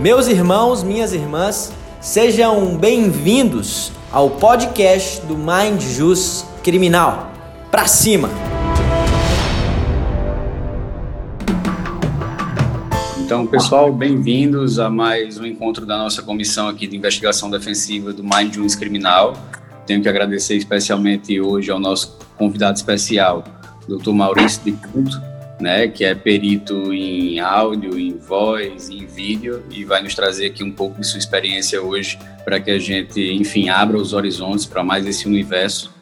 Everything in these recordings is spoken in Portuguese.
Meus irmãos, minhas irmãs, sejam bem-vindos ao podcast do Mind Jus Criminal. Pra cima! Então, pessoal, bem-vindos a mais um encontro da nossa comissão aqui de investigação defensiva do Mind Jus Criminal. Tenho que agradecer especialmente hoje ao nosso convidado especial, Dr. Maurício de Punto, né, que é perito em áudio, em voz, em vídeo e vai nos trazer aqui um pouco de sua experiência hoje para que a gente, enfim, abra os horizontes para mais esse universo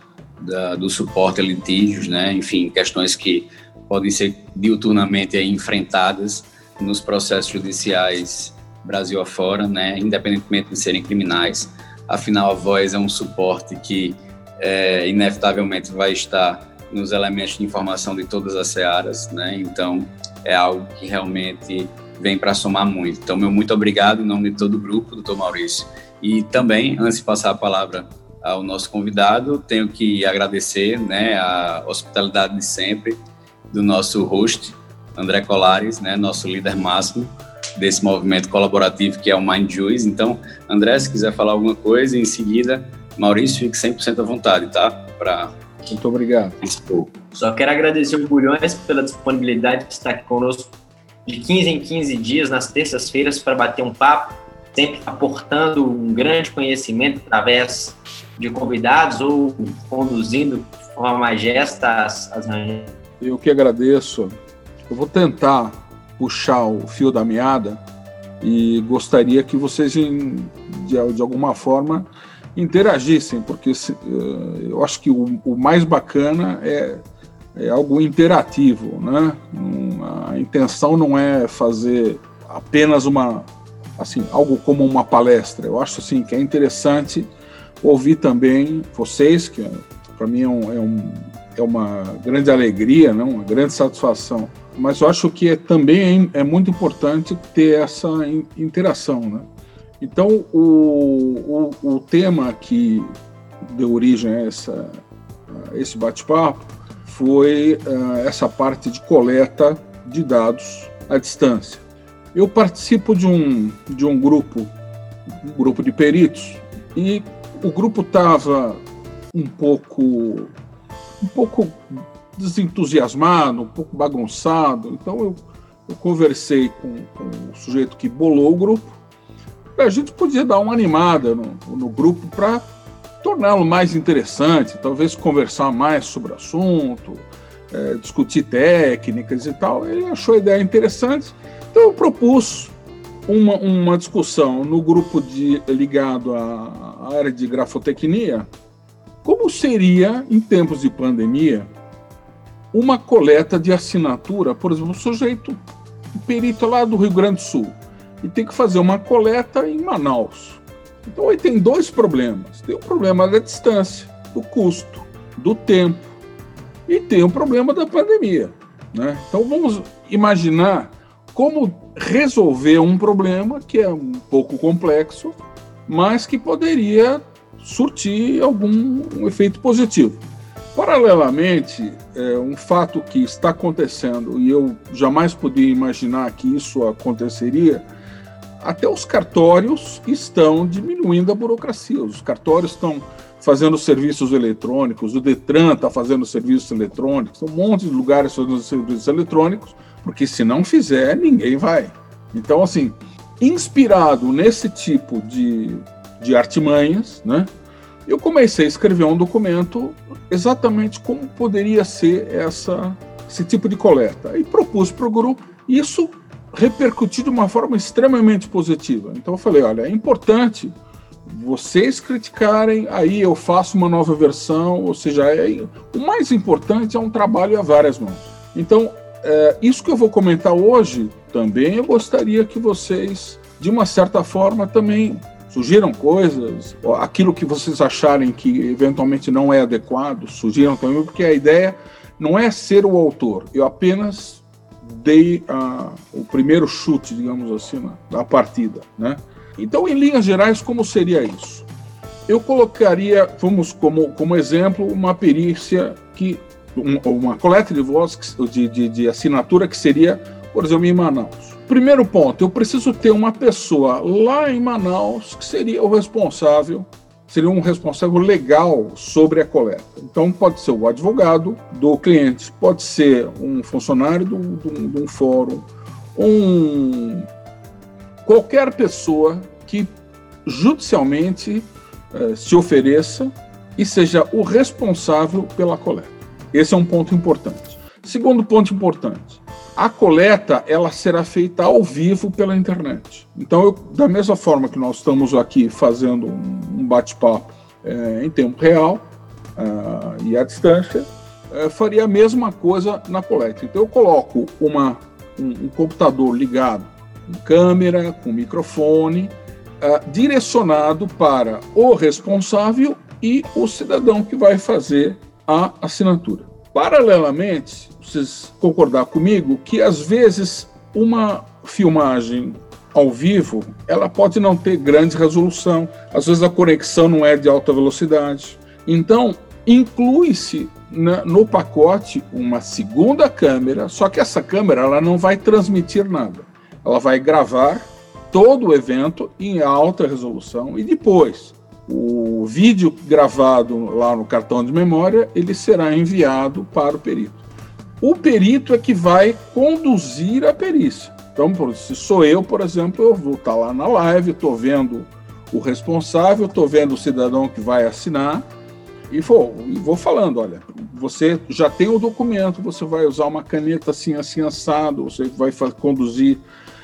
da, do suporte a litígios, né, enfim, questões que podem ser diuturnamente enfrentadas nos processos judiciais Brasil afora, né, independentemente de serem criminais. Afinal, a voz é um suporte que é, inevitavelmente vai estar nos elementos de informação de todas as searas, né? Então, é algo que realmente vem para somar muito. Então, meu muito obrigado em nome de todo o grupo, doutor Maurício. E também, antes de passar a palavra ao nosso convidado, tenho que agradecer né, a hospitalidade de sempre do nosso host, André Colares, né, nosso líder máximo desse movimento colaborativo que é o Mind Juice. Então, André, se quiser falar alguma coisa, em seguida, Maurício, fique 100% à vontade, tá? Para muito obrigado. Só quero agradecer o Bulhões pela disponibilidade de estar aqui conosco de 15 em 15 dias, nas terças-feiras, para bater um papo, sempre aportando um grande conhecimento através de convidados ou conduzindo de forma mais gesta as, as. Eu que agradeço. Eu vou tentar puxar o fio da meada e gostaria que vocês, de, de alguma forma, interagissem, porque se, uh, eu acho que o, o mais bacana é, é, algo interativo, né? a intenção não é fazer apenas uma, assim, algo como uma palestra. Eu acho assim que é interessante ouvir também vocês, que para mim é, um, é, um, é, uma grande alegria, né? uma grande satisfação. Mas eu acho que é, também é, é muito importante ter essa interação, né? Então, o, o, o tema que deu origem a, essa, a esse bate-papo foi uh, essa parte de coleta de dados à distância. Eu participo de um, de um grupo, um grupo de peritos, e o grupo estava um pouco, um pouco desentusiasmado, um pouco bagunçado. Então eu, eu conversei com, com o sujeito que bolou o grupo a gente podia dar uma animada no, no grupo para torná-lo mais interessante, talvez conversar mais sobre o assunto, é, discutir técnicas e tal. Ele achou a ideia interessante, então eu propus uma, uma discussão no grupo de, ligado à área de grafotecnia, como seria, em tempos de pandemia, uma coleta de assinatura, por exemplo, um sujeito, um perito lá do Rio Grande do Sul, e tem que fazer uma coleta em Manaus. Então aí tem dois problemas. Tem o problema da distância, do custo, do tempo e tem o problema da pandemia. Né? Então vamos imaginar como resolver um problema que é um pouco complexo, mas que poderia surtir algum um efeito positivo. Paralelamente, é, um fato que está acontecendo e eu jamais podia imaginar que isso aconteceria até os cartórios estão diminuindo a burocracia. Os cartórios estão fazendo serviços eletrônicos, o Detran está fazendo serviços eletrônicos, um monte de lugares fazendo serviços eletrônicos, porque se não fizer, ninguém vai. Então, assim, inspirado nesse tipo de, de artimanhas, né, eu comecei a escrever um documento exatamente como poderia ser essa, esse tipo de coleta. E propus para o grupo. Isso repercutir de uma forma extremamente positiva. Então eu falei, olha, é importante vocês criticarem, aí eu faço uma nova versão, ou seja, é, o mais importante é um trabalho a várias mãos. Então, é, isso que eu vou comentar hoje também eu gostaria que vocês, de uma certa forma, também sugiram coisas, aquilo que vocês acharem que eventualmente não é adequado, sugiram também, porque a ideia não é ser o autor, eu apenas dei a, o primeiro chute, digamos assim, na, da partida. Né? Então, em linhas gerais, como seria isso? Eu colocaria, vamos como, como exemplo, uma perícia que uma coleta de voz de, de, de, assinatura que seria, por exemplo, em Manaus. primeiro ponto, eu preciso ter uma pessoa lá em Manaus que seria o responsável, seria um responsável legal sobre a coleta. Então, pode ser o advogado do cliente, pode ser um funcionário de um fórum, um qualquer pessoa que judicialmente eh, se ofereça e seja o responsável pela coleta. Esse é um ponto importante. Segundo ponto importante, a coleta ela será feita ao vivo pela internet. Então, eu, da mesma forma que nós estamos aqui fazendo um bate-papo é, em tempo real uh, e à distância, é, faria a mesma coisa na coleta. Então, eu coloco uma, um, um computador ligado com câmera, com microfone, uh, direcionado para o responsável e o cidadão que vai fazer a assinatura. Paralelamente, vocês concordar comigo que às vezes uma filmagem ao vivo, ela pode não ter grande resolução, às vezes a conexão não é de alta velocidade. Então, inclui-se no pacote uma segunda câmera, só que essa câmera ela não vai transmitir nada. Ela vai gravar todo o evento em alta resolução e depois o vídeo gravado lá no cartão de memória ele será enviado para o perito. O perito é que vai conduzir a perícia. Então, se sou eu, por exemplo, eu vou estar lá na live, estou vendo o responsável, estou vendo o cidadão que vai assinar e vou, e vou falando, olha, você já tem o documento, você vai usar uma caneta assim, assim, assado, você vai conduzir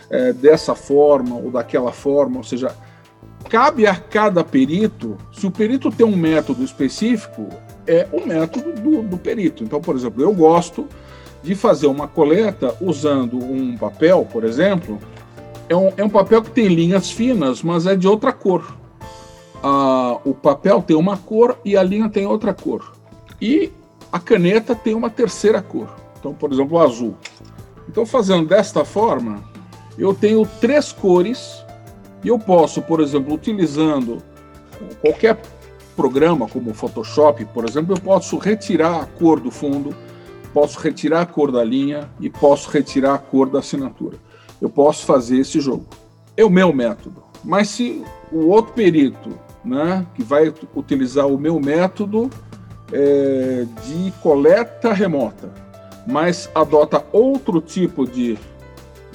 é, dessa forma ou daquela forma, ou seja, cabe a cada perito, se o perito tem um método específico, é o método do, do perito. Então, por exemplo, eu gosto de fazer uma coleta usando um papel, por exemplo, é um, é um papel que tem linhas finas, mas é de outra cor. Ah, o papel tem uma cor e a linha tem outra cor. E a caneta tem uma terceira cor. Então, por exemplo, o azul. Então, fazendo desta forma, eu tenho três cores e eu posso, por exemplo, utilizando qualquer programa como o Photoshop, por exemplo, eu posso retirar a cor do fundo, posso retirar a cor da linha e posso retirar a cor da assinatura. Eu posso fazer esse jogo. É o meu método. Mas se o outro perito, né, que vai utilizar o meu método é, de coleta remota, mas adota outro tipo de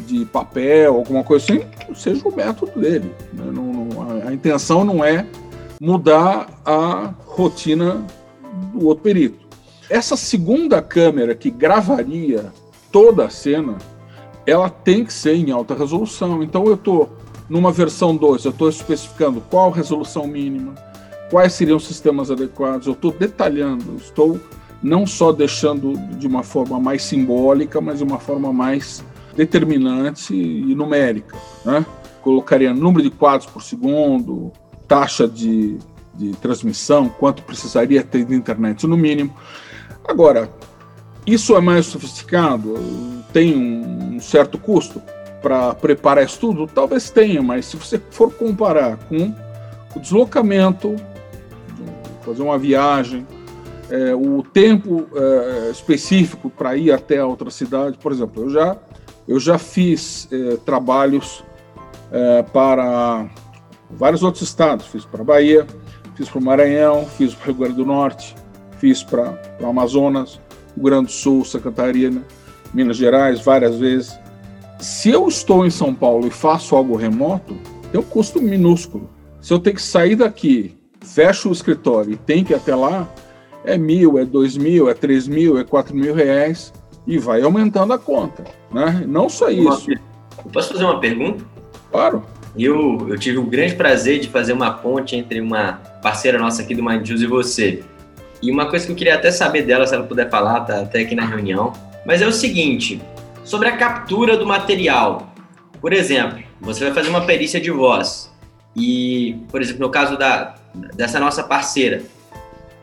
de papel, alguma coisa assim, seja o método dele. Né? Não, não, a, a, intenção não é mudar a rotina do outro perito. Essa segunda câmera que gravaria toda a cena, ela tem que ser em alta resolução. Então eu estou numa versão 2, eu estou especificando qual resolução mínima, quais seriam os sistemas adequados, eu estou detalhando, estou não só deixando de uma forma mais simbólica, mas de uma forma mais determinante e numérica. Né? Colocaria número de quadros por segundo, taxa de, de transmissão, quanto precisaria ter de internet no mínimo. Agora, isso é mais sofisticado? Tem um certo custo para preparar isso tudo? Talvez tenha, mas se você for comparar com o deslocamento, fazer uma viagem, é, o tempo é, específico para ir até a outra cidade, por exemplo, eu já eu já fiz eh, trabalhos eh, para vários outros estados. Fiz para Bahia, fiz para o Maranhão, fiz para o Rio Grande do Norte, fiz para o Amazonas, Rio Grande Sul, Santa Catarina, Minas Gerais, várias vezes. Se eu estou em São Paulo e faço algo remoto, tem um custo minúsculo. Se eu tenho que sair daqui, fecho o escritório e tenho que ir até lá, é mil, é dois mil, é três mil, é quatro mil reais e vai aumentando a conta. Né? Não só isso. Posso fazer uma pergunta? Claro. Eu, eu tive o grande prazer de fazer uma ponte entre uma parceira nossa aqui do Mind Juice e você. E uma coisa que eu queria até saber dela, se ela puder falar, tá até aqui na reunião. Mas é o seguinte: sobre a captura do material. Por exemplo, você vai fazer uma perícia de voz. E, por exemplo, no caso da, dessa nossa parceira,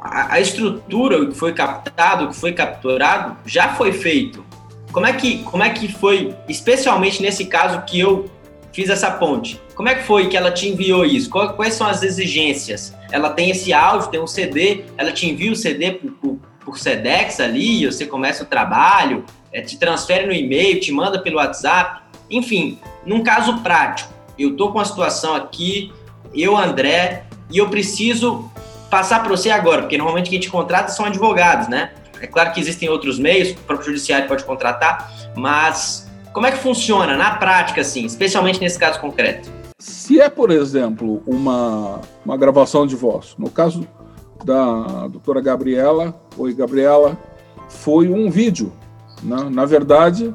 a, a estrutura, o que foi captado, o que foi capturado, já foi feito. Como é que, como é que foi, especialmente nesse caso que eu fiz essa ponte? Como é que foi que ela te enviou isso? Quais são as exigências? Ela tem esse áudio, tem um CD, ela te envia o CD por, por, por Sedex ali, você começa o trabalho, é, te transfere no e-mail, te manda pelo WhatsApp. Enfim, num caso prático, eu estou com a situação aqui, eu, André, e eu preciso passar para você agora, porque normalmente quem te contrata são advogados, né? É claro que existem outros meios, o próprio judiciário pode contratar, mas como é que funciona na prática, assim, especialmente nesse caso concreto? Se é, por exemplo, uma, uma gravação de voz, no caso da doutora Gabriela, oi Gabriela, foi um vídeo. Né? Na verdade,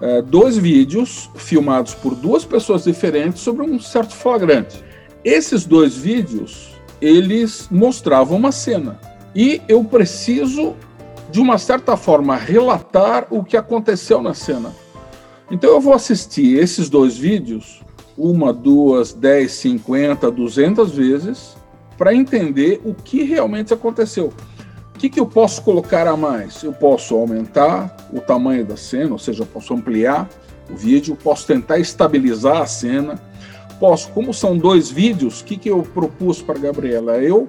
é, dois vídeos filmados por duas pessoas diferentes sobre um certo flagrante. Esses dois vídeos, eles mostravam uma cena. E eu preciso, de uma certa forma, relatar o que aconteceu na cena. Então eu vou assistir esses dois vídeos uma, duas, dez, cinquenta, duzentas vezes para entender o que realmente aconteceu. O que, que eu posso colocar a mais? Eu posso aumentar o tamanho da cena, ou seja, eu posso ampliar o vídeo, posso tentar estabilizar a cena, posso, como são dois vídeos, o que, que eu propus para Gabriela? Eu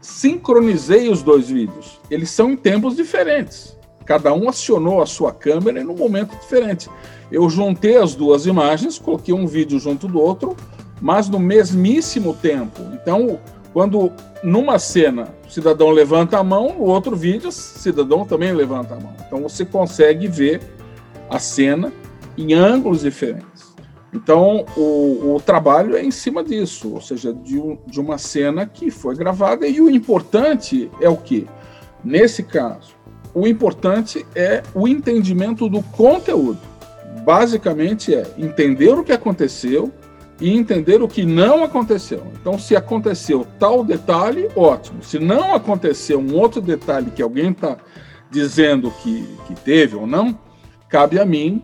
sincronizei os dois vídeos. Eles são em tempos diferentes. Cada um acionou a sua câmera em um momento diferente. Eu juntei as duas imagens, coloquei um vídeo junto do outro, mas no mesmíssimo tempo. Então, quando numa cena o cidadão levanta a mão, no outro vídeo o cidadão também levanta a mão. Então você consegue ver a cena em ângulos diferentes. Então o, o trabalho é em cima disso, ou seja, de, um, de uma cena que foi gravada. E o importante é o que? Nesse caso, o importante é o entendimento do conteúdo. Basicamente é entender o que aconteceu e entender o que não aconteceu. Então, se aconteceu tal detalhe, ótimo. Se não aconteceu um outro detalhe que alguém está dizendo que, que teve ou não, cabe a mim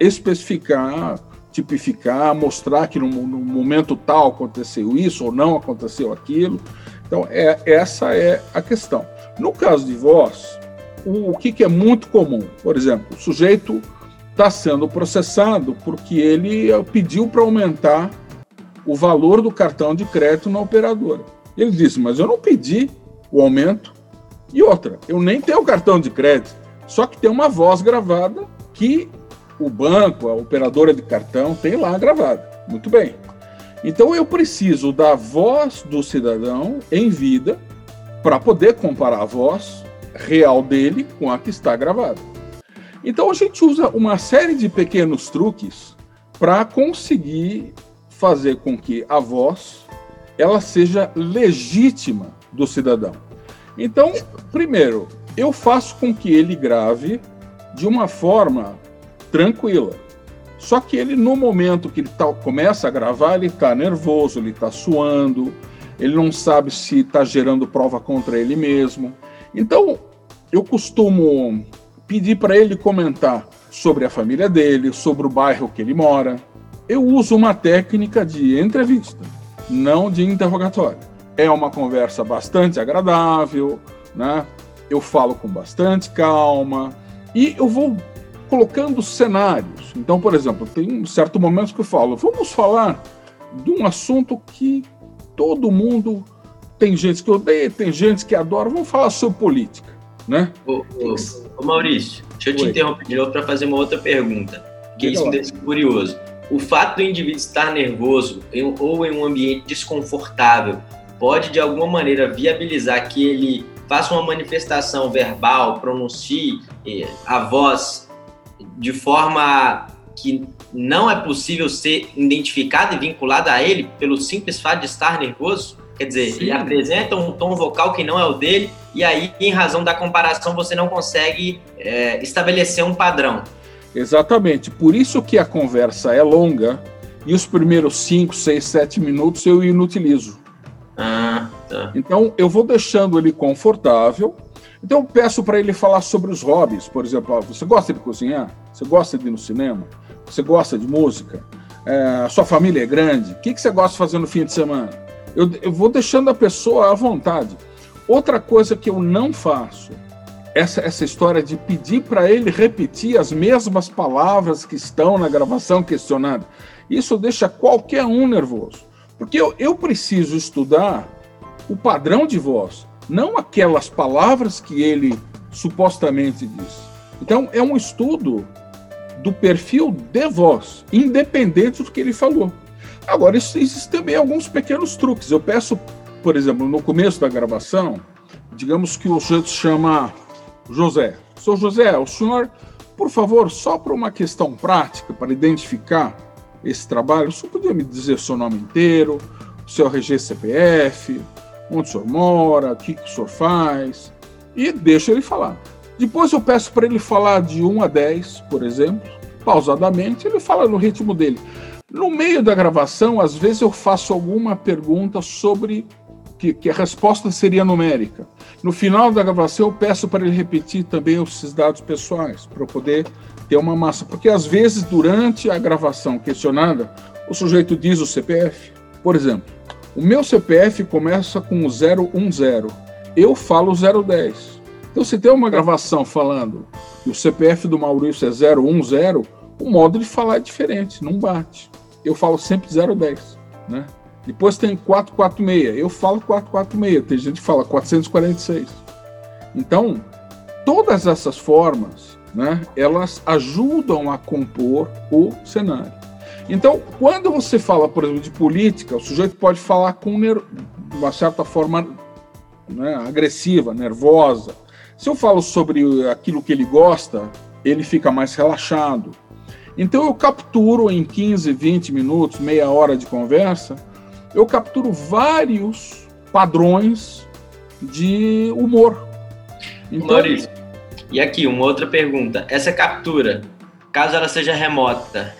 especificar, tipificar, mostrar que no, no momento tal aconteceu isso ou não aconteceu aquilo. Então, é, essa é a questão. No caso de voz, o, o que, que é muito comum? Por exemplo, o sujeito está sendo processado porque ele pediu para aumentar o valor do cartão de crédito na operadora. Ele disse, mas eu não pedi o aumento. E outra, eu nem tenho cartão de crédito, só que tem uma voz gravada que o banco, a operadora de cartão, tem lá gravada. Muito bem. Então eu preciso da voz do cidadão em vida para poder comparar a voz real dele com a que está gravada. Então a gente usa uma série de pequenos truques para conseguir fazer com que a voz ela seja legítima do cidadão. Então, primeiro, eu faço com que ele grave de uma forma tranquila. Só que ele, no momento que ele tá, começa a gravar, ele está nervoso, ele está suando, ele não sabe se está gerando prova contra ele mesmo. Então, eu costumo pedir para ele comentar sobre a família dele, sobre o bairro que ele mora. Eu uso uma técnica de entrevista, não de interrogatório. É uma conversa bastante agradável, né? Eu falo com bastante calma e eu vou colocando cenários. Então, por exemplo, tem um certo momento que eu falo, vamos falar de um assunto que todo mundo tem gente que odeia, tem gente que adora. Vamos falar sobre política, né? Ô, ô, ô Maurício, deixa eu te Oi. interromper de novo para fazer uma outra pergunta, que isso me deixa curioso. O fato do indivíduo estar nervoso ou em um ambiente desconfortável pode, de alguma maneira, viabilizar que ele faça uma manifestação verbal, pronuncie eh, a voz de forma que não é possível ser identificada e vinculada a ele pelo simples fato de estar nervoso? Quer dizer, Sim. ele apresenta um tom vocal que não é o dele, e aí, em razão da comparação, você não consegue é, estabelecer um padrão. Exatamente. Por isso que a conversa é longa e os primeiros 5, 6, 7 minutos eu inutilizo. Ah, tá. Então eu vou deixando ele confortável. Então eu peço para ele falar sobre os hobbies, por exemplo, você gosta de cozinhar? Você gosta de ir no cinema? Você gosta de música? É, sua família é grande? O que, que você gosta de fazer no fim de semana? Eu, eu vou deixando a pessoa à vontade. Outra coisa que eu não faço essa, essa história de pedir para ele repetir as mesmas palavras que estão na gravação questionada. Isso deixa qualquer um nervoso. Porque eu, eu preciso estudar o padrão de voz, não aquelas palavras que ele supostamente disse. Então, é um estudo do perfil de voz, independente do que ele falou. Agora, existem também alguns pequenos truques. Eu peço, por exemplo, no começo da gravação, digamos que o sujeito chama José. Sou José, o senhor, por favor, só para uma questão prática, para identificar esse trabalho, o senhor podia me dizer seu nome inteiro, seu RG CPF, onde o senhor mora, o que, que o senhor faz, e deixa ele falar. Depois eu peço para ele falar de 1 a 10, por exemplo, pausadamente, ele fala no ritmo dele. No meio da gravação, às vezes eu faço alguma pergunta sobre que, que, a resposta seria numérica. No final da gravação, eu peço para ele repetir também esses dados pessoais, para eu poder ter uma massa. Porque às vezes, durante a gravação questionada, o sujeito diz o CPF. Por exemplo, o meu CPF começa com 010, eu falo 010. Então, se tem uma gravação falando que o CPF do Maurício é 010, o modo de falar é diferente, não bate. Eu falo sempre 010, né? Depois tem 446. Eu falo 446. Tem gente que fala 446. Então, todas essas formas, né, elas ajudam a compor o cenário. Então, quando você fala, por exemplo, de política, o sujeito pode falar com uma certa forma né, agressiva, nervosa. Se eu falo sobre aquilo que ele gosta, ele fica mais relaxado. Então, eu capturo em 15, 20 minutos, meia hora de conversa, eu capturo vários padrões de humor. Então, Maurício, e aqui uma outra pergunta. Essa captura, caso ela seja remota,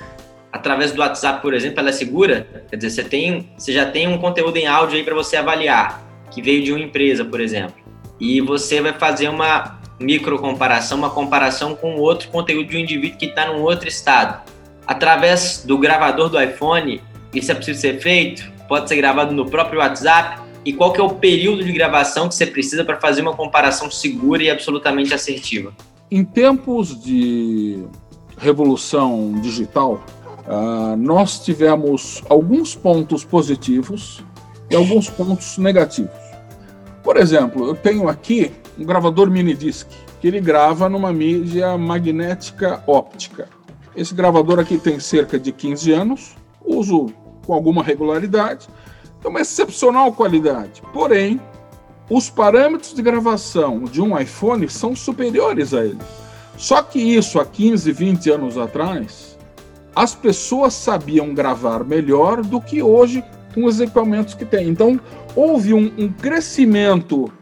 através do WhatsApp, por exemplo, ela é segura? Quer dizer, você, tem, você já tem um conteúdo em áudio aí para você avaliar, que veio de uma empresa, por exemplo, e você vai fazer uma micro comparação, uma comparação com outro conteúdo de um indivíduo que está num outro estado. Através do gravador do iPhone, isso é possível ser feito? pode ser gravado no próprio WhatsApp? E qual que é o período de gravação que você precisa para fazer uma comparação segura e absolutamente assertiva? Em tempos de revolução digital, uh, nós tivemos alguns pontos positivos e alguns pontos negativos. Por exemplo, eu tenho aqui um gravador mini disc que ele grava numa mídia magnética óptica. Esse gravador aqui tem cerca de 15 anos, uso com alguma regularidade. É uma excepcional qualidade. Porém, os parâmetros de gravação de um iPhone são superiores a ele. Só que isso há 15, 20 anos atrás, as pessoas sabiam gravar melhor do que hoje com os equipamentos que tem. Então, houve um, um crescimento,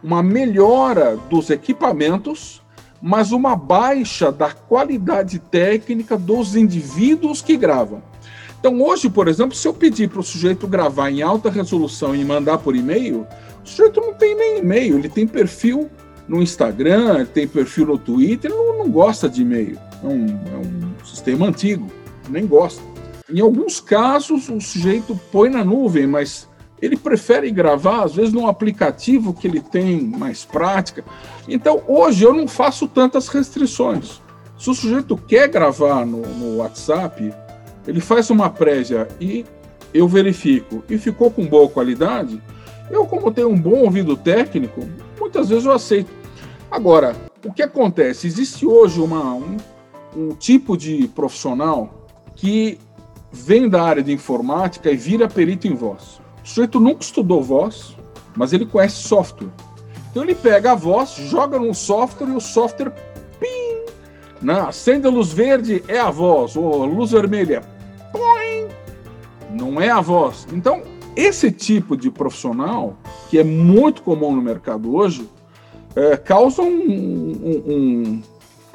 uma melhora dos equipamentos, mas uma baixa da qualidade técnica dos indivíduos que gravam. Então, hoje, por exemplo, se eu pedir para o sujeito gravar em alta resolução e mandar por e-mail, o sujeito não tem nem e-mail, ele tem perfil no Instagram, ele tem perfil no Twitter, ele não, não gosta de e-mail. É um, é um sistema antigo, nem gosta. Em alguns casos, o sujeito põe na nuvem, mas ele prefere gravar, às vezes, num aplicativo que ele tem mais prática. Então, hoje eu não faço tantas restrições. Se o sujeito quer gravar no, no WhatsApp, ele faz uma prévia e eu verifico e ficou com boa qualidade, eu, como tenho um bom ouvido técnico, muitas vezes eu aceito. Agora, o que acontece? Existe hoje uma, um, um tipo de profissional que vem da área de informática e vira perito em voz. O sujeito nunca estudou voz, mas ele conhece software. Então ele pega a voz, joga num software e o software pim, né? acende a luz verde é a voz, ou luz vermelha não é a voz. Então, esse tipo de profissional, que é muito comum no mercado hoje, é, causa um, um,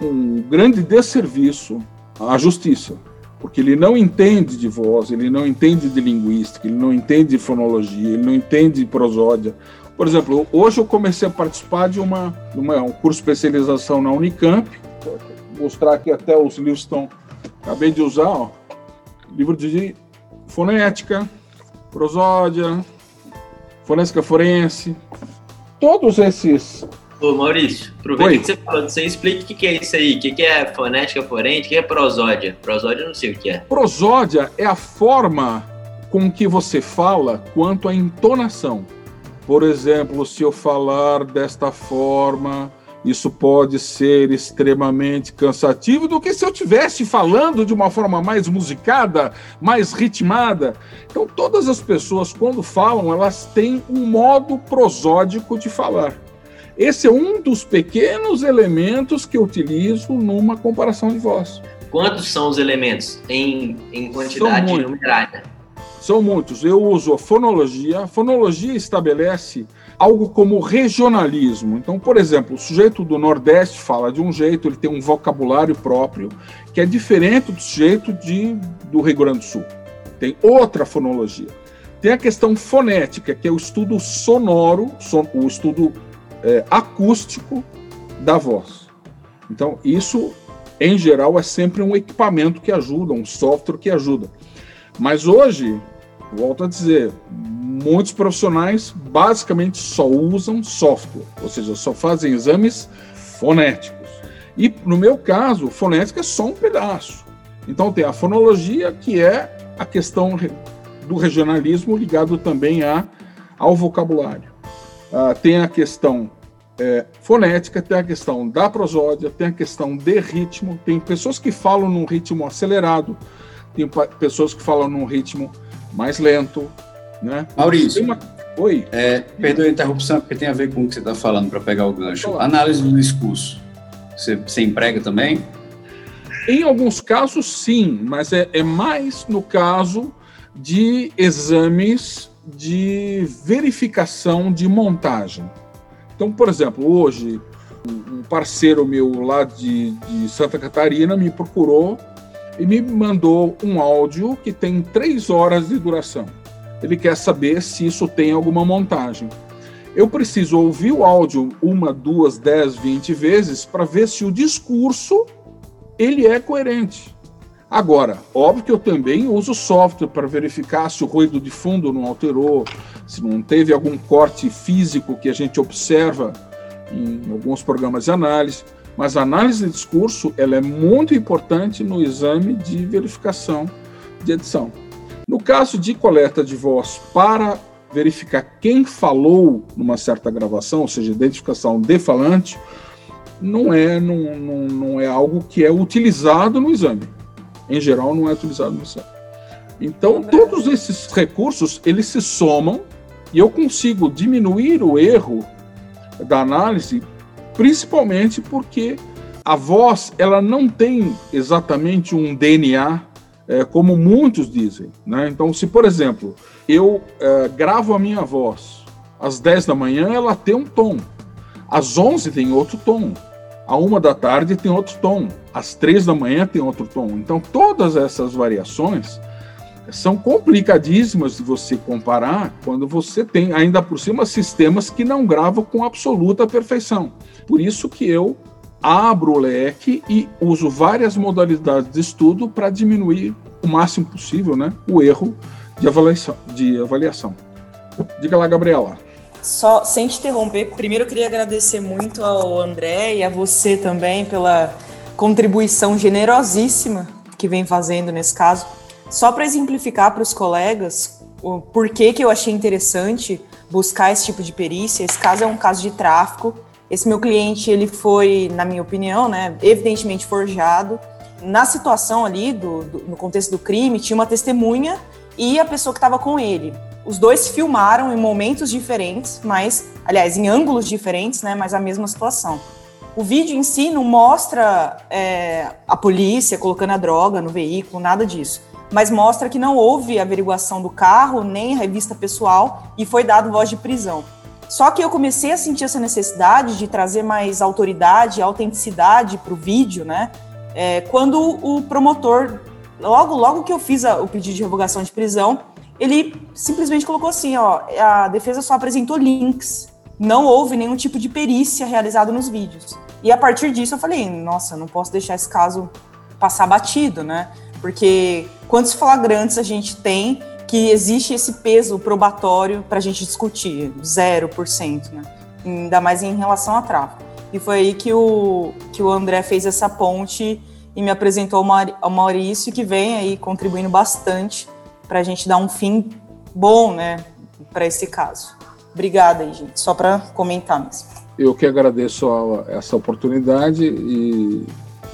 um grande desserviço à justiça, porque ele não entende de voz, ele não entende de linguística, ele não entende de fonologia, ele não entende de prosódia. Por exemplo, hoje eu comecei a participar de uma, uma um curso de especialização na Unicamp. Vou mostrar aqui até os livros estão. Acabei de usar, ó, livro de fonética, prosódia, fonética forense, todos esses. Ô Maurício, aproveita Oi. que você falou aí, explica o que, que é isso aí, o que, que é fonética forense, o que é prosódia? Prosódia eu não sei o que é. Prosódia é a forma com que você fala quanto à entonação. Por exemplo, se eu falar desta forma, isso pode ser extremamente cansativo do que se eu estivesse falando de uma forma mais musicada, mais ritmada. Então, todas as pessoas, quando falam, elas têm um modo prosódico de falar. Esse é um dos pequenos elementos que eu utilizo numa comparação de voz. Quantos são os elementos em, em quantidade numerária? São muitos. Eu uso a fonologia. A fonologia estabelece algo como regionalismo. Então, por exemplo, o sujeito do Nordeste fala de um jeito, ele tem um vocabulário próprio, que é diferente do sujeito de, do Rio Grande do Sul. Tem outra fonologia. Tem a questão fonética, que é o estudo sonoro, son, o estudo é, acústico da voz. Então, isso, em geral, é sempre um equipamento que ajuda, um software que ajuda. Mas hoje, volto a dizer, muitos profissionais basicamente só usam software, ou seja, só fazem exames fonéticos. E no meu caso, fonética é só um pedaço. Então tem a fonologia, que é a questão do regionalismo ligado também a, ao vocabulário. Uh, tem a questão é, fonética, tem a questão da prosódia, tem a questão de ritmo. Tem pessoas que falam num ritmo acelerado, tem pessoas que falam num ritmo mais lento, né? Maurício, uma... Oi. É, perdoe a interrupção, porque tem a ver com o que você está falando para pegar o gancho. Análise do discurso. Você, você emprega também? Em alguns casos, sim, mas é, é mais no caso de exames de verificação de montagem. Então, por exemplo, hoje, um parceiro meu lá de, de Santa Catarina me procurou e me mandou um áudio que tem três horas de duração ele quer saber se isso tem alguma montagem. Eu preciso ouvir o áudio uma, duas, dez, vinte vezes para ver se o discurso ele é coerente. Agora, óbvio que eu também uso software para verificar se o ruído de fundo não alterou, se não teve algum corte físico que a gente observa em alguns programas de análise. Mas a análise de discurso ela é muito importante no exame de verificação de edição. No caso de coleta de voz para verificar quem falou numa certa gravação, ou seja, identificação de falante, não é, não, não, não é algo que é utilizado no exame. Em geral, não é utilizado no exame. Então, todos esses recursos, eles se somam e eu consigo diminuir o erro da análise, principalmente porque a voz, ela não tem exatamente um DNA é, como muitos dizem. Né? Então, se, por exemplo, eu é, gravo a minha voz às 10 da manhã, ela tem um tom. Às 11 tem outro tom. À uma da tarde tem outro tom. Às três da manhã tem outro tom. Então, todas essas variações são complicadíssimas de você comparar quando você tem, ainda por cima, sistemas que não gravam com absoluta perfeição. Por isso que eu abro o leque e uso várias modalidades de estudo para diminuir o máximo possível né, o erro de avaliação. De avaliação. Diga lá, Gabriela. Só, sem te interromper, primeiro eu queria agradecer muito ao André e a você também pela contribuição generosíssima que vem fazendo nesse caso. Só para exemplificar para os colegas o porquê que eu achei interessante buscar esse tipo de perícia. Esse caso é um caso de tráfico esse meu cliente, ele foi, na minha opinião, né, evidentemente forjado. Na situação ali, do, do no contexto do crime, tinha uma testemunha e a pessoa que estava com ele. Os dois filmaram em momentos diferentes, mas, aliás, em ângulos diferentes, né, mas a mesma situação. O vídeo em si não mostra é, a polícia colocando a droga no veículo, nada disso. Mas mostra que não houve averiguação do carro, nem revista pessoal, e foi dado voz de prisão. Só que eu comecei a sentir essa necessidade de trazer mais autoridade, autenticidade para o vídeo, né? É, quando o promotor, logo, logo que eu fiz a, o pedido de revogação de prisão, ele simplesmente colocou assim, ó, a defesa só apresentou links, não houve nenhum tipo de perícia realizado nos vídeos. E a partir disso eu falei, nossa, não posso deixar esse caso passar batido, né? Porque quantos flagrantes a gente tem que existe esse peso probatório para a gente discutir, 0%, né? ainda mais em relação a tráfico. E foi aí que o, que o André fez essa ponte e me apresentou ao Maurício, que vem aí contribuindo bastante para a gente dar um fim bom né, para esse caso. Obrigada aí, gente, só para comentar mesmo. eu que agradeço a, essa oportunidade e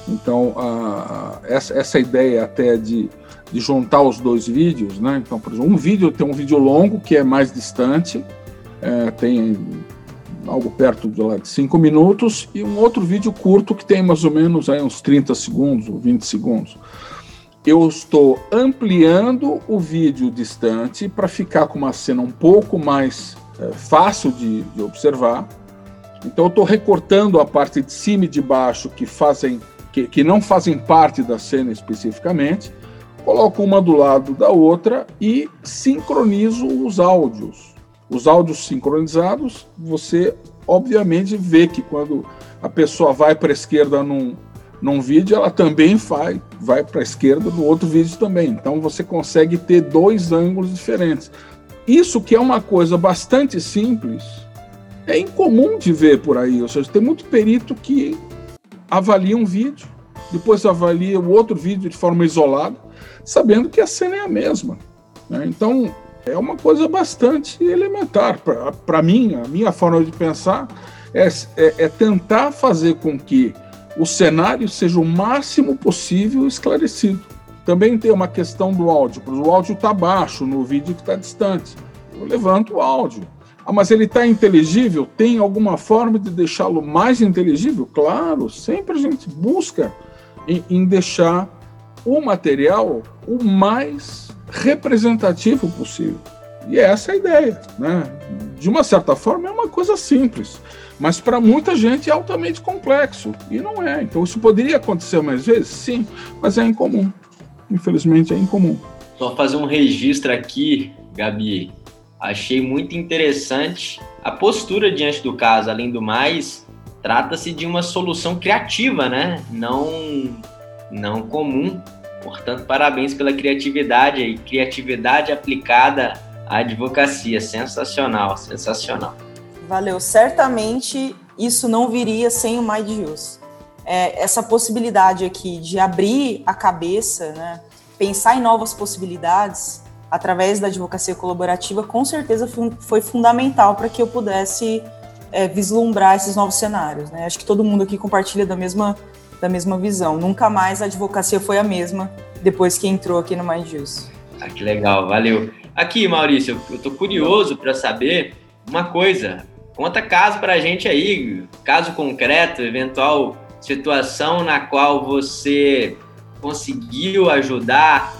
então a, essa, essa ideia até de, de juntar os dois vídeos, né? Então, por exemplo, um vídeo tem um vídeo longo que é mais distante, é, tem algo perto de, lá, de cinco minutos, e um outro vídeo curto que tem mais ou menos aí, uns 30 segundos ou 20 segundos. Eu estou ampliando o vídeo distante para ficar com uma cena um pouco mais é, fácil de, de observar. Então, eu estou recortando a parte de cima e de baixo que fazem que, que não fazem parte da cena especificamente, coloco uma do lado da outra e sincronizo os áudios. Os áudios sincronizados, você obviamente vê que quando a pessoa vai para a esquerda num, num vídeo, ela também vai, vai para a esquerda no outro vídeo também. Então você consegue ter dois ângulos diferentes. Isso que é uma coisa bastante simples, é incomum de ver por aí. Ou seja, tem muito perito que avalia um vídeo, depois avalia o outro vídeo de forma isolada, sabendo que a cena é a mesma. Né? Então, é uma coisa bastante elementar. Para mim, a minha forma de pensar é, é, é, tentar fazer com que o cenário seja o máximo possível esclarecido. Também tem uma questão do áudio, o áudio está baixo no vídeo que está distante. Eu levanto o áudio. Ah, mas ele está inteligível? Tem alguma forma de deixá-lo mais inteligível? Claro, sempre a gente busca em, em deixar o material o mais representativo possível. E essa é a ideia. Né? De uma certa forma, é uma coisa simples, mas para muita gente é altamente complexo. E não é. Então, isso poderia acontecer mais vezes? Sim, mas é incomum. Infelizmente, é incomum. Só fazer um registro aqui, Gabi. Achei muito interessante a postura diante do caso. Além do mais, trata-se de uma solução criativa, né? Não, não comum. Portanto, parabéns pela criatividade e criatividade aplicada à advocacia. Sensacional, sensacional. Valeu. Certamente isso não viria sem o Mind Use. É, essa possibilidade aqui de abrir a cabeça, né? pensar em novas possibilidades, através da advocacia colaborativa, com certeza foi fundamental para que eu pudesse é, vislumbrar esses novos cenários. Né? Acho que todo mundo aqui compartilha da mesma, da mesma visão. Nunca mais a advocacia foi a mesma depois que entrou aqui no Use. Ah, que legal, valeu. Aqui, Maurício, eu estou curioso para saber uma coisa. Conta caso para a gente aí, caso concreto, eventual situação na qual você conseguiu ajudar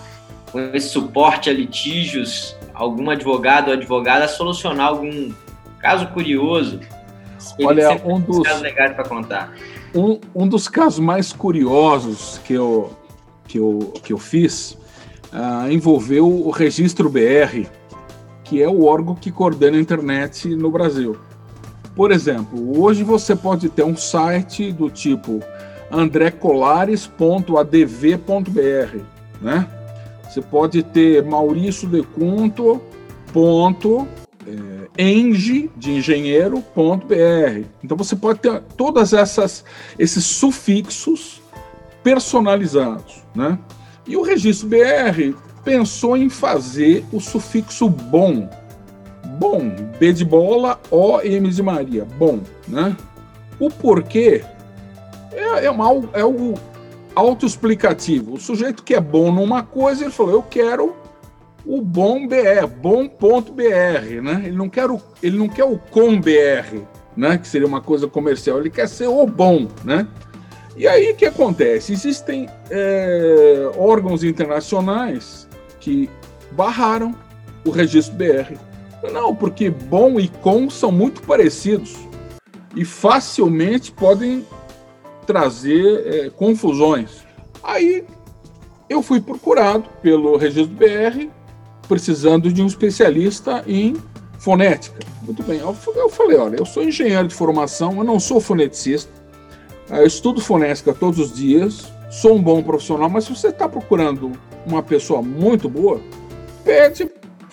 com esse suporte a litígios, algum advogado ou advogada a solucionar algum caso curioso. Olha, um dos casos legais para contar. Um, um dos casos mais curiosos que eu, que eu, que eu fiz uh, envolveu o Registro BR, que é o órgão que coordena a internet no Brasil. Por exemplo, hoje você pode ter um site do tipo andrecolares.adv.br, né? Você pode ter Maurício de Cunto, ponto, é, eng, de engenheiro, ponto br. Então você pode ter todas essas esses sufixos personalizados, né? E o registro BR pensou em fazer o sufixo bom. Bom, B de bola, O, M de Maria, bom, né? O porquê é, é, uma, é algo autoexplicativo. O sujeito que é bom numa coisa, ele falou: eu quero o bom BR, bom.br, né? Ele não quer o, ele não quer o com BR, né? Que seria uma coisa comercial. Ele quer ser o bom, né? E aí o que acontece? Existem é, órgãos internacionais que barraram o registro BR. Não, porque bom e com são muito parecidos e facilmente podem trazer é, confusões. Aí eu fui procurado pelo Registro BR, precisando de um especialista em fonética. Muito bem, eu falei, olha, eu sou engenheiro de formação, eu não sou foneticista, eu estudo fonética todos os dias, sou um bom profissional, mas se você está procurando uma pessoa muito boa, pede,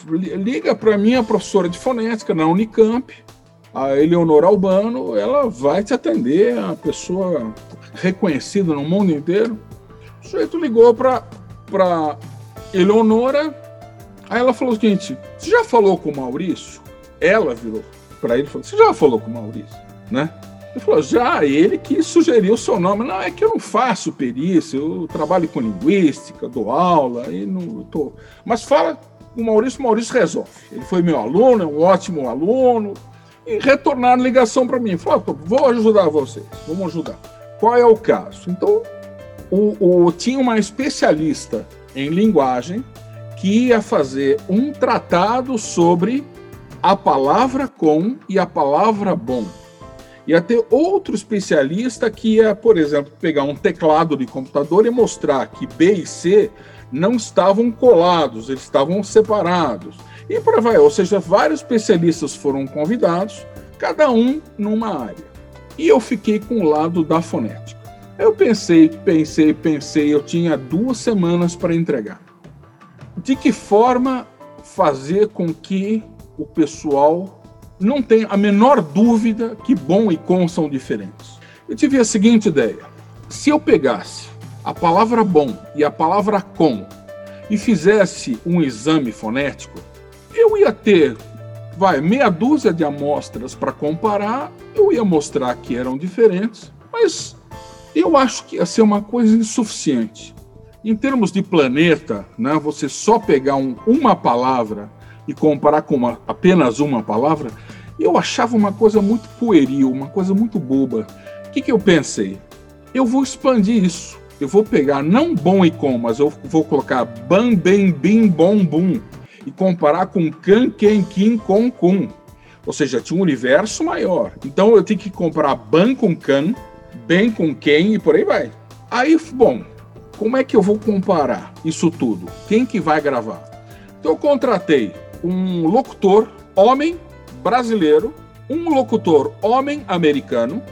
liga para minha professora de fonética na Unicamp, a Eleonora Albano, ela vai te atender, a pessoa reconhecida no mundo inteiro. O sujeito ligou para Eleonora, aí ela falou o seguinte: Você já falou com o Maurício? Ela virou para ele e falou: Você já falou com o Maurício? né? Ele falou, já, ele que sugeriu o seu nome. Não, é que eu não faço perícia, eu trabalho com linguística, dou aula, e não tô... Mas fala com o Maurício, o Maurício resolve. Ele foi meu aluno, é um ótimo aluno, e retornaram ligação para mim. Falou, vou ajudar vocês, vamos ajudar. Qual é o caso? Então, o, o, tinha uma especialista em linguagem que ia fazer um tratado sobre a palavra com e a palavra bom. Ia ter outro especialista que ia, por exemplo, pegar um teclado de computador e mostrar que B e C não estavam colados, eles estavam separados. E para vai, ou seja, vários especialistas foram convidados, cada um numa área. E eu fiquei com o lado da fonética. Eu pensei, pensei, pensei, eu tinha duas semanas para entregar. De que forma fazer com que o pessoal não tenha a menor dúvida que bom e com são diferentes? Eu tive a seguinte ideia: se eu pegasse a palavra bom e a palavra com e fizesse um exame fonético, eu ia ter, vai, meia dúzia de amostras para comparar, eu ia mostrar que eram diferentes, mas eu acho que ia ser uma coisa insuficiente. Em termos de planeta, né, você só pegar um, uma palavra e comparar com uma, apenas uma palavra, eu achava uma coisa muito pueril, uma coisa muito boba. O que, que eu pensei? Eu vou expandir isso. Eu vou pegar não bom e com, mas eu vou colocar ban, bem, bim, bom, bum e comparar com can, quem, kim, com, com. Ou seja, tinha um universo maior. Então eu tenho que comparar ban com can, bem com quem e por aí vai. Aí, bom, como é que eu vou comparar isso tudo? Quem que vai gravar? Então eu contratei um locutor homem brasileiro, um locutor homem americano,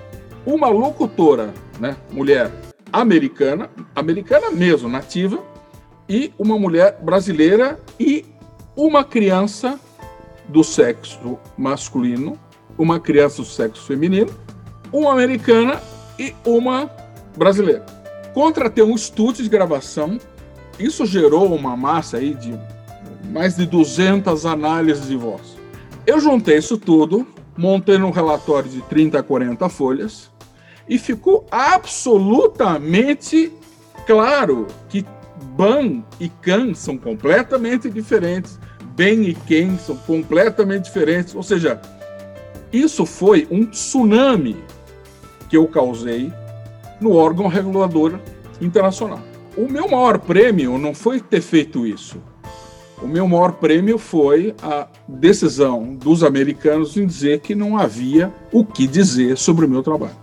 uma locutora, né, mulher americana, americana mesmo, nativa, e uma mulher brasileira e uma criança do sexo masculino, uma criança do sexo feminino, uma americana e uma brasileira. Contratei um estúdio de gravação. Isso gerou uma massa aí de mais de 200 análises de voz. Eu juntei isso tudo, montei um relatório de 30 a 40 folhas e ficou absolutamente claro que ban e can são completamente diferentes, bem e quem são completamente diferentes. Ou seja, isso foi um tsunami que eu causei no órgão regulador internacional. O meu maior prêmio não foi ter feito isso. O meu maior prêmio foi a decisão dos americanos em dizer que não havia o que dizer sobre o meu trabalho.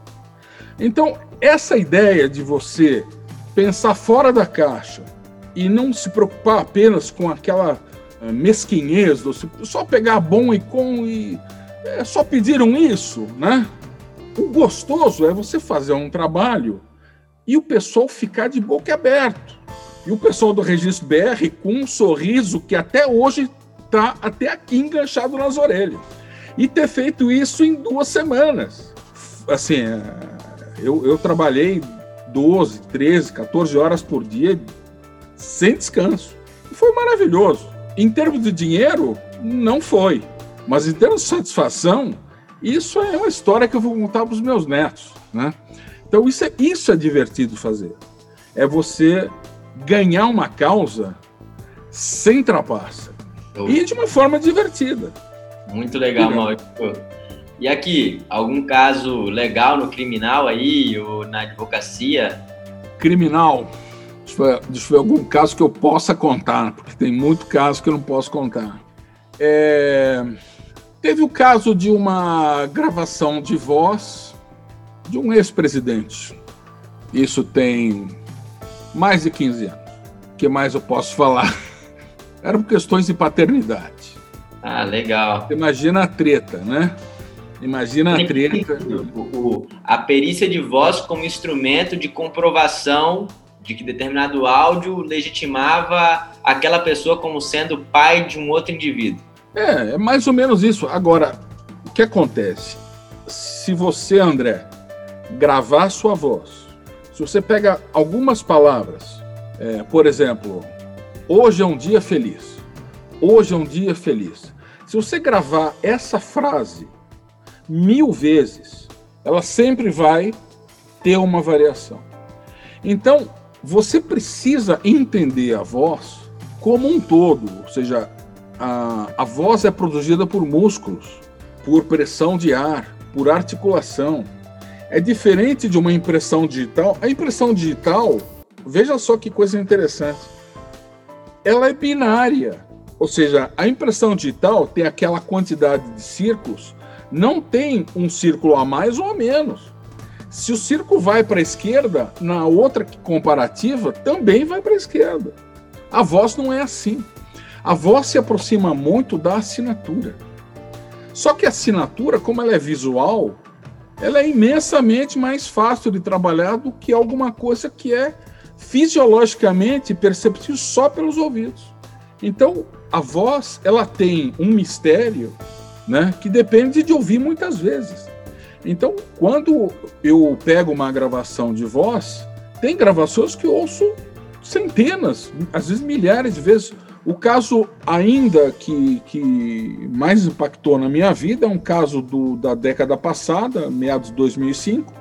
Então, essa ideia de você pensar fora da caixa e não se preocupar apenas com aquela eh, mesquinhez, só pegar bom e com e é, só pediram isso, né? O gostoso é você fazer um trabalho e o pessoal ficar de boca aberta. E o pessoal do Registro BR com um sorriso que até hoje está até aqui enganchado nas orelhas. E ter feito isso em duas semanas. Assim, é, eu, eu trabalhei 12, 13, 14 horas por dia sem descanso. E foi maravilhoso. Em termos de dinheiro, não foi. Mas em termos de satisfação, isso é uma história que eu vou contar para os meus netos, né? Então isso é, isso é divertido fazer. É você ganhar uma causa sem trapaça. E de uma forma divertida. Muito legal, Maurício. E aqui, algum caso legal no criminal aí ou na advocacia? Criminal. Deixa eu, ver, deixa eu ver algum caso que eu possa contar, porque tem muito caso que eu não posso contar. É... Teve o caso de uma gravação de voz de um ex-presidente. Isso tem mais de 15 anos. O que mais eu posso falar? Eram questões de paternidade. Ah, legal. Imagina a treta, né? Imagina a treta. O, a perícia de voz como instrumento de comprovação de que determinado áudio legitimava aquela pessoa como sendo pai de um outro indivíduo. É, é mais ou menos isso. Agora, o que acontece? Se você, André, gravar sua voz, se você pega algumas palavras, é, por exemplo, hoje é um dia feliz, hoje é um dia feliz. Se você gravar essa frase mil vezes, ela sempre vai ter uma variação. Então, você precisa entender a voz como um todo, ou seja, a, a voz é produzida por músculos, por pressão de ar, por articulação. É diferente de uma impressão digital. A impressão digital, veja só que coisa interessante, ela é binária. Ou seja, a impressão digital tem aquela quantidade de círculos, não tem um círculo a mais ou a menos. Se o círculo vai para a esquerda, na outra comparativa também vai para a esquerda. A voz não é assim. A voz se aproxima muito da assinatura. Só que a assinatura, como ela é visual, ela é imensamente mais fácil de trabalhar do que alguma coisa que é fisiologicamente perceptível só pelos ouvidos. Então, a voz, ela tem um mistério, né, que depende de ouvir muitas vezes. Então, quando eu pego uma gravação de voz, tem gravações que eu ouço centenas, às vezes milhares de vezes. O caso ainda que, que mais impactou na minha vida é um caso do, da década passada, meados de 2005,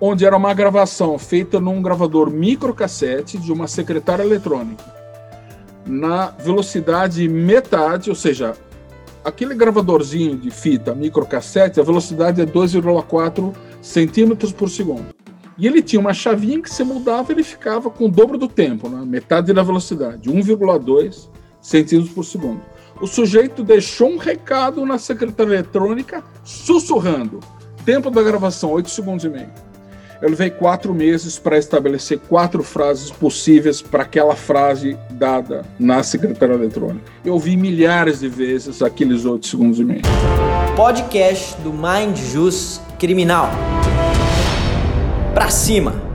onde era uma gravação feita num gravador microcassete de uma secretária eletrônica, na velocidade metade, ou seja, aquele gravadorzinho de fita microcassete, a velocidade é 2,4 centímetros por segundo. E ele tinha uma chavinha que se mudava, ele ficava com o dobro do tempo, né? metade da velocidade, 1,2 centímetros por segundo. O sujeito deixou um recado na secretária eletrônica, sussurrando. Tempo da gravação, 8 segundos e meio. Eu levei quatro meses para estabelecer quatro frases possíveis para aquela frase dada na secretária eletrônica. Eu ouvi milhares de vezes aqueles 8 segundos e meio. Podcast do Mind Jus Criminal. Pra cima!